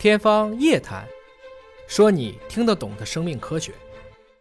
天方夜谭，说你听得懂的生命科学。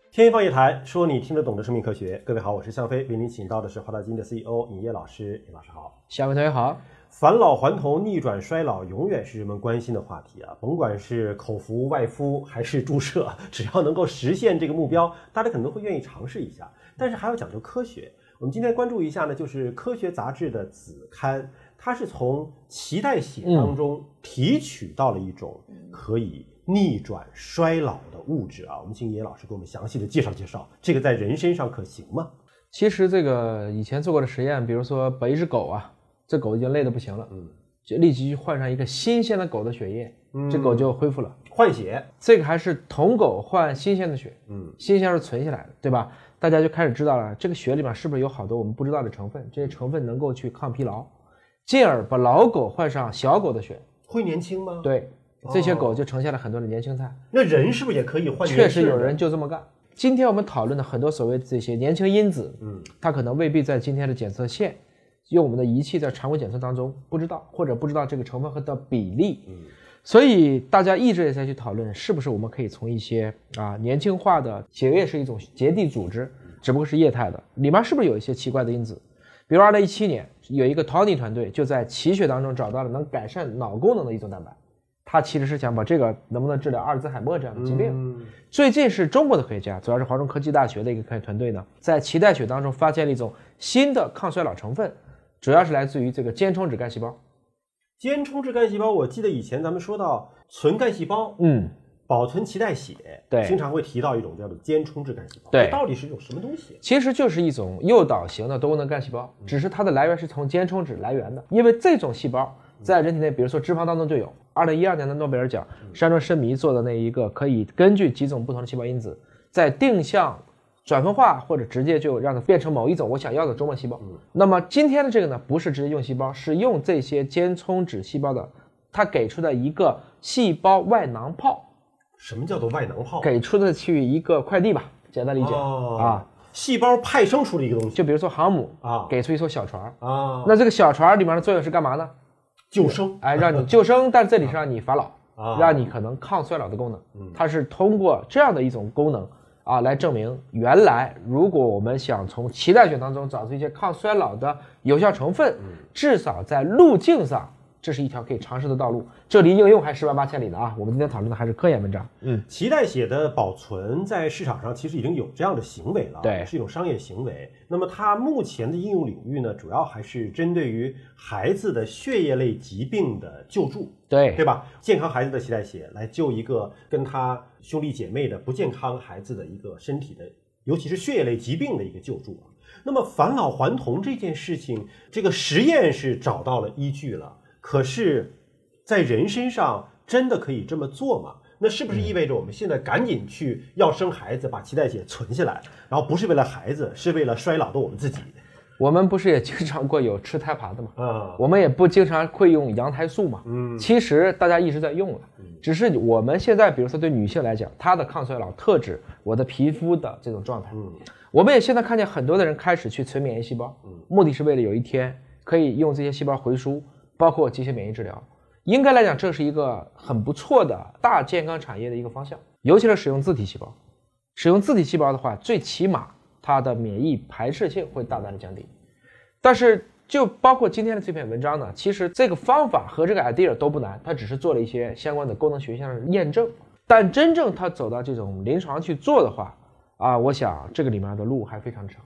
天方夜谭，说你听得懂的生命科学。各位好，我是向飞，为您请到的是华大基因的 CEO 尹烨老师。尹老师好，下位同学好。返老还童、逆转衰老，永远是人们关心的话题啊！甭管是口服、外敷还是注射，只要能够实现这个目标，大家可能会愿意尝试一下。但是还要讲究科学。我们今天关注一下呢，就是科学杂志的子刊。它是从脐带血当中提取到了一种可以逆转衰老的物质啊，我们请叶老师给我们详细的介绍介绍，这个在人身上可行吗？其实这个以前做过的实验，比如说把一只狗啊，这狗已经累得不行了，嗯，就立即换上一个新鲜的狗的血液，这狗就恢复了。换血，这个还是同狗换新鲜的血，嗯，新鲜是存下来的，对吧？大家就开始知道了，这个血里面是不是有好多我们不知道的成分？这些成分能够去抗疲劳。进而把老狗换上小狗的血，会年轻吗？对，这些狗就呈现了很多的年轻态。那人是不是也可以换？确实有人就这么干。今天我们讨论的很多所谓这些年轻因子，嗯，它可能未必在今天的检测线，用我们的仪器在常规检测当中不知道，或者不知道这个成分和的比例，嗯，所以大家一直也在去讨论，是不是我们可以从一些啊年轻化的血液是一种结缔组织，只不过是液态的，里面是不是有一些奇怪的因子？比如二零一七年。有一个 Tony 团队就在脐血当中找到了能改善脑功能的一种蛋白，他其实是想把这个能不能治疗阿尔兹海默这样的疾病。最近是中国的科学家，主要是华中科技大学的一个科研团队呢，在脐带血当中发现了一种新的抗衰老成分，主要是来自于这个间充质干细胞。间充质干细胞，我记得以前咱们说到存干细胞，嗯。保存脐带血，对，经常会提到一种叫做间充质干细胞，对，到底是一种什么东西？其实就是一种诱导型的多功能干细胞，只是它的来源是从间充质来源的。因为这种细胞在人体内，比如说脂肪当中就有。二零一二年的诺贝尔奖，山中伸弥做的那一个，可以根据几种不同的细胞因子，在定向转分化或者直接就让它变成某一种我想要的周末细胞。那么今天的这个呢，不是直接用细胞，是用这些间充质细胞的，它给出的一个细胞外囊泡。什么叫做外能泡？给出的去一个快递吧，简单理解啊。细胞派生出的一个东西，就比如说航母啊，给出一艘小船啊。那这个小船里面的作用是干嘛呢？救生，哎，让你救生，但这里是让你返老，让你可能抗衰老的功能。它是通过这样的一种功能啊，来证明原来如果我们想从脐带血当中找出一些抗衰老的有效成分，至少在路径上。这是一条可以尝试的道路，这离应用还十万八千里呢啊！我们今天讨论的还是科研文章。嗯，脐带血的保存在市场上其实已经有这样的行为了，对，是一种商业行为。那么它目前的应用领域呢，主要还是针对于孩子的血液类疾病的救助，对，对吧？健康孩子的脐带血来救一个跟他兄弟姐妹的不健康孩子的一个身体的，尤其是血液类疾病的一个救助啊。那么返老还童这件事情，这个实验是找到了依据了。可是，在人身上真的可以这么做吗？那是不是意味着我们现在赶紧去要生孩子，把脐带血存下来，然后不是为了孩子，是为了衰老的我们自己？我们不是也经常过有吃胎盘的吗？啊，我们也不经常会用羊胎素嘛。嗯，其实大家一直在用了，只是我们现在，比如说对女性来讲，她的抗衰老特指我的皮肤的这种状态。嗯，我们也现在看见很多的人开始去存免疫细胞，嗯目的是为了有一天可以用这些细胞回输。包括机械免疫治疗，应该来讲，这是一个很不错的大健康产业的一个方向。尤其是使用自体细胞，使用自体细胞的话，最起码它的免疫排斥性会大大的降低。但是，就包括今天的这篇文章呢，其实这个方法和这个 idea 都不难，它只是做了一些相关的功能学上的验证。但真正它走到这种临床去做的话，啊，我想这个里面的路还非常长。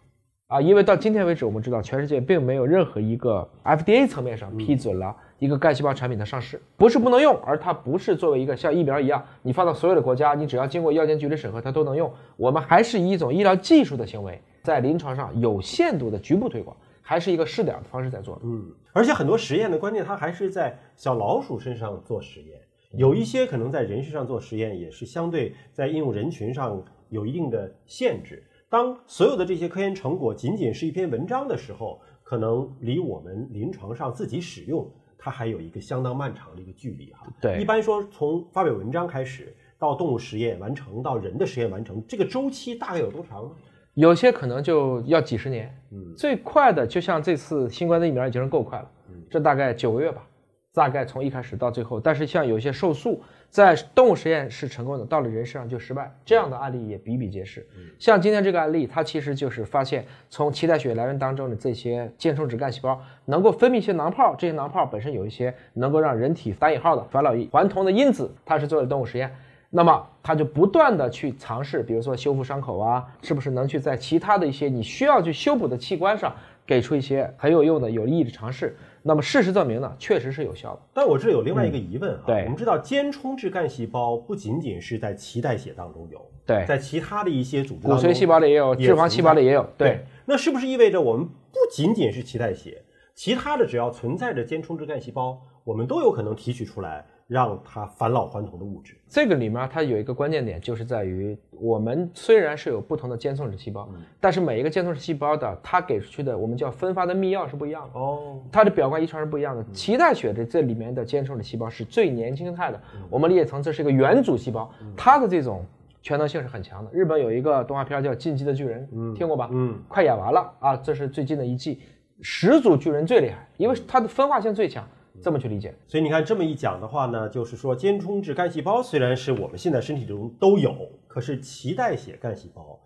啊，因为到今天为止，我们知道全世界并没有任何一个 FDA 层面上批准了一个干细胞产品的上市，不是不能用，而它不是作为一个像疫苗一样，你放到所有的国家，你只要经过药监局的审核，它都能用。我们还是以一种医疗技术的行为，在临床上有限度的局部推广，还是一个试点的方式在做。嗯，而且很多实验的关键，它还是在小老鼠身上做实验，有一些可能在人身上做实验，也是相对在应用人群上有一定的限制。当所有的这些科研成果仅仅是一篇文章的时候，可能离我们临床上自己使用，它还有一个相当漫长的一个距离哈。对，一般说从发表文章开始到动物实验完成到人的实验完成，这个周期大概有多长呢？有些可能就要几十年。嗯，最快的就像这次新冠的疫苗已经是够快了，这大概九个月吧。大概从一开始到最后，但是像有些受诉在动物实验是成功的，到了人身上就失败，这样的案例也比比皆是。像今天这个案例，它其实就是发现从脐带血来源当中的这些间充质干细胞能够分泌一些囊泡，这些囊泡本身有一些能够让人体打引号的返老还童的因子，它是做的动物实验，那么他就不断的去尝试，比如说修复伤口啊，是不是能去在其他的一些你需要去修补的器官上给出一些很有用的有意义的尝试。那么事实证明呢，确实是有效的。但我这有另外一个疑问哈，对，我们知道间充质干细胞不仅仅是在脐带血当中有，对，在其他的一些组织，骨髓细胞里也有，脂肪细胞里也有，对。那是不是意味着我们不仅仅是脐带血，其他的只要存在着间充质干细胞，我们都有可能提取出来？让它返老还童的物质，这个里面它有一个关键点，就是在于我们虽然是有不同的间充质细胞，但是每一个间充质细胞的它给出去的我们叫分发的密钥是不一样的哦，它的表观遗传是不一样的。脐带血的这里面的间充质细胞是最年轻态的，我们理解成这是一个原祖细胞，它的这种全能性是很强的。日本有一个动画片叫《进击的巨人》，听过吧？嗯，快演完了啊，这是最近的一季，始祖巨人最厉害，因为它的分化性最强。这么去理解，所以你看这么一讲的话呢，就是说间充质干细胞虽然是我们现在身体中都有，可是脐带血干细胞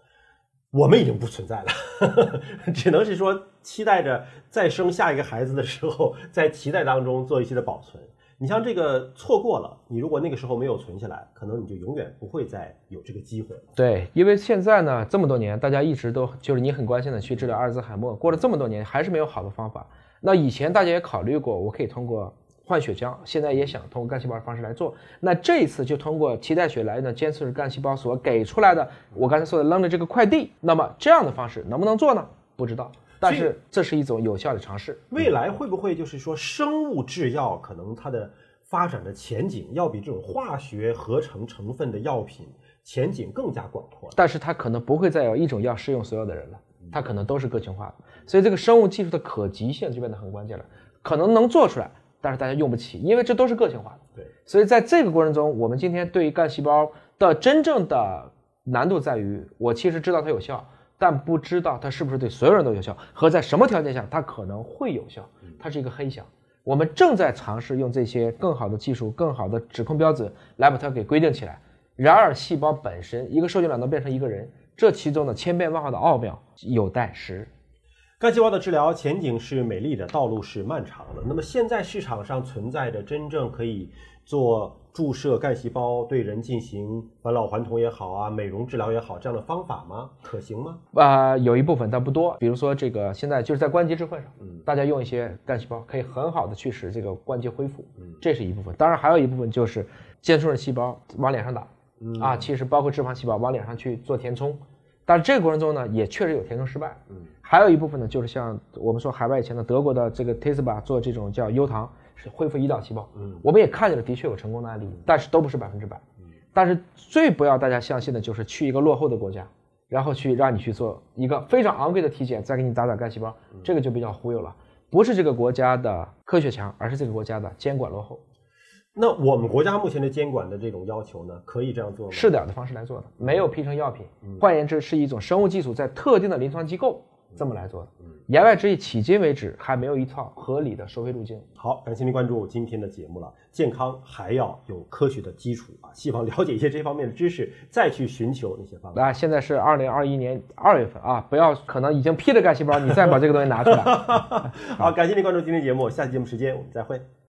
我们已经不存在了，只能是说期待着再生下一个孩子的时候，在脐带当中做一些的保存。你像这个错过了，你如果那个时候没有存下来，可能你就永远不会再有这个机会了。对，因为现在呢这么多年，大家一直都就是你很关心的去治疗阿尔兹海默，过了这么多年还是没有好的方法。那以前大家也考虑过，我可以通过换血浆，现在也想通过干细胞的方式来做。那这一次就通过脐带血来的间质干细胞所给出来的，我刚才说的扔的这个快递。那么这样的方式能不能做呢？不知道，但是这是一种有效的尝试。未来会不会就是说生物制药可能它的发展的前景要比这种化学合成成分的药品前景更加广阔？但是它可能不会再有一种药适用所有的人了。它可能都是个性化的，所以这个生物技术的可及性就变得很关键了。可能能做出来，但是大家用不起，因为这都是个性化的。对，所以在这个过程中，我们今天对于干细胞的真正的难度在于，我其实知道它有效，但不知道它是不是对所有人都有效，和在什么条件下它可能会有效，它是一个黑箱。我们正在尝试用这些更好的技术、更好的指控标准来把它给规定起来。然而，细胞本身，一个受精卵能变成一个人。这其中的千变万化的奥妙有待时。干细胞的治疗前景是美丽的，道路是漫长的。那么现在市场上存在着真正可以做注射干细胞对人进行返老还童也好啊，美容治疗也好，这样的方法吗？可行吗？啊，有一部分但不多。比如说这个现在就是在关节置换上，嗯，大家用一些干细胞可以很好的去使这个关节恢复，嗯，这是一部分。当然还有一部分就是间充的细胞往脸上打。啊，其实包括脂肪细胞往脸上去做填充，但是这个过程中呢，也确实有填充失败。嗯，还有一部分呢，就是像我们说海外以前的德国的这个 t e s b a 做这种叫优糖，是恢复胰岛细胞。嗯，我们也看见了，的确有成功的案例，但是都不是百分之百。嗯，但是最不要大家相信的就是去一个落后的国家，然后去让你去做一个非常昂贵的体检，再给你打打干细胞，这个就比较忽悠了。不是这个国家的科学强，而是这个国家的监管落后。那我们国家目前的监管的这种要求呢，可以这样做吗？试点的方式来做的，没有批成药品。换言之，是一种生物技术在特定的临床机构这么来做的。言外之意，迄今为止还没有一套合理的收费路径。好，感谢您关注今天的节目了。健康还要有科学的基础啊，希望了解一些这方面的知识，再去寻求那些方法。那现在是二零二一年二月份啊，不要可能已经批了干细胞，你再把这个东西拿出来。好，感谢您关注今天节目，下期节目时间我们再会。